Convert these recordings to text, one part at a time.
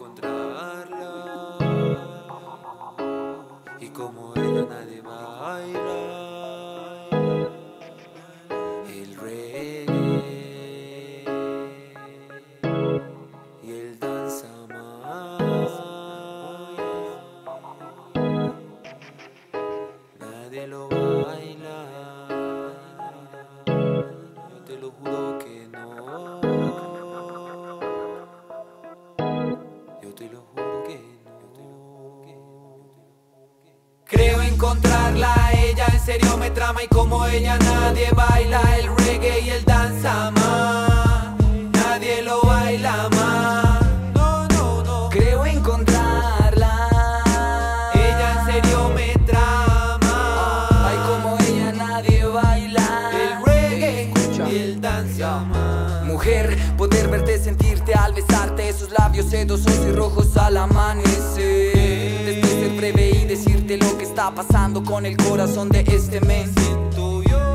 encontrarla. Y como ella nadie baila. El reggae y el danza más. Nadie lo baila encontrarla, ella en serio me trama y como ella nadie baila el reggae y el danza más. Nadie lo baila más. No, no, no. Creo encontrarla. Ella en serio me trama. Ay, como ella nadie baila. El reggae Escucha. y el danza más. Mujer, poder verte, sentirte al besarte esos labios sedosos y rojos al amanecer. Está pasando con el corazón de este mes.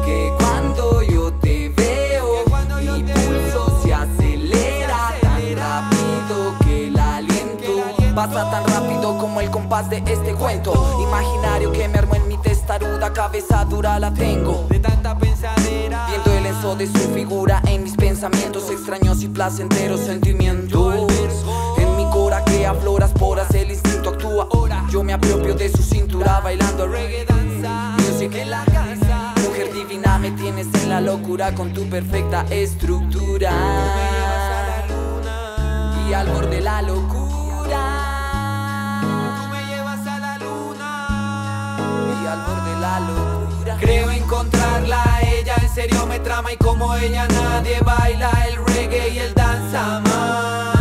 Que cuando yo te veo, mi pulso se acelera tan rápido que el aliento Que el aliento pasa tan rápido como el compás de este cuento. Imaginario que me armó en mi testaruda cabeza dura la tengo. de tanta pensadera. Viendo el enzo de su figura en mis pensamientos extraños y placenteros sentimientos. Bailando reggae danza. Music en la casa. Mujer divina, me tienes en la locura con tu perfecta estructura. Y al borde la locura. Tú me llevas a la luna. Y al borde la locura. Creo encontrarla, ella en serio me trama y como ella nadie baila el reggae y el danza más.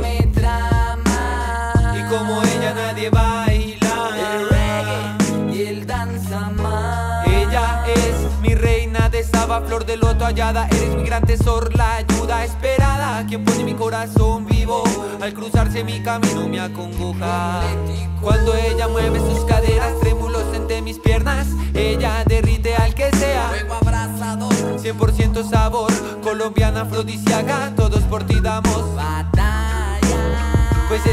Me trama. y como ella nadie baila. El reggae y el danza más. Ella es mi reina de Saba, flor de loto hallada. Eres mi gran tesoro, la ayuda esperada. Quien pone mi corazón vivo al cruzarse mi camino me acongoja. Cuando ella mueve sus caderas, trémulos entre mis piernas. Ella derrite al que sea. Fuego abrazador. 100% sabor, colombiana afrodisíaca. Todos por ti damos.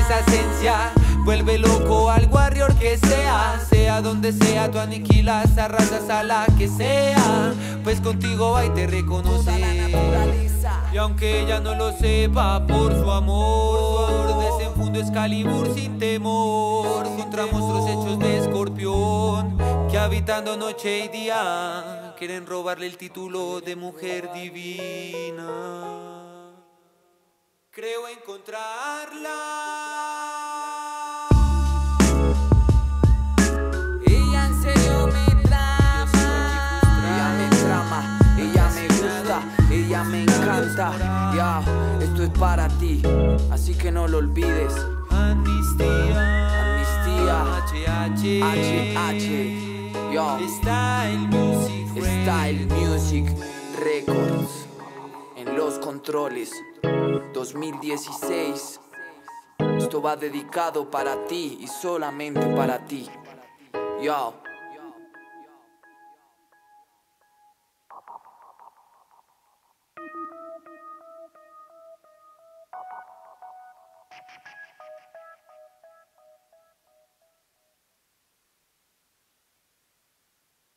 Esa esencia vuelve loco al warrior que sea. Sea donde sea, tú aniquilas, arrasas a la que sea. Pues contigo va y te reconoce. Y aunque ella no lo sepa por su amor, desenfundo Excalibur sin temor contra monstruos hechos de escorpión que habitando noche y día quieren robarle el título de mujer divina. Creo encontrarla. Para ti. Así que no lo olvides. Amnistía. Amnistía. HH. Yo. Style Music Style Music Records en los controles 2016 esto va dedicado para ti y solamente para ti yo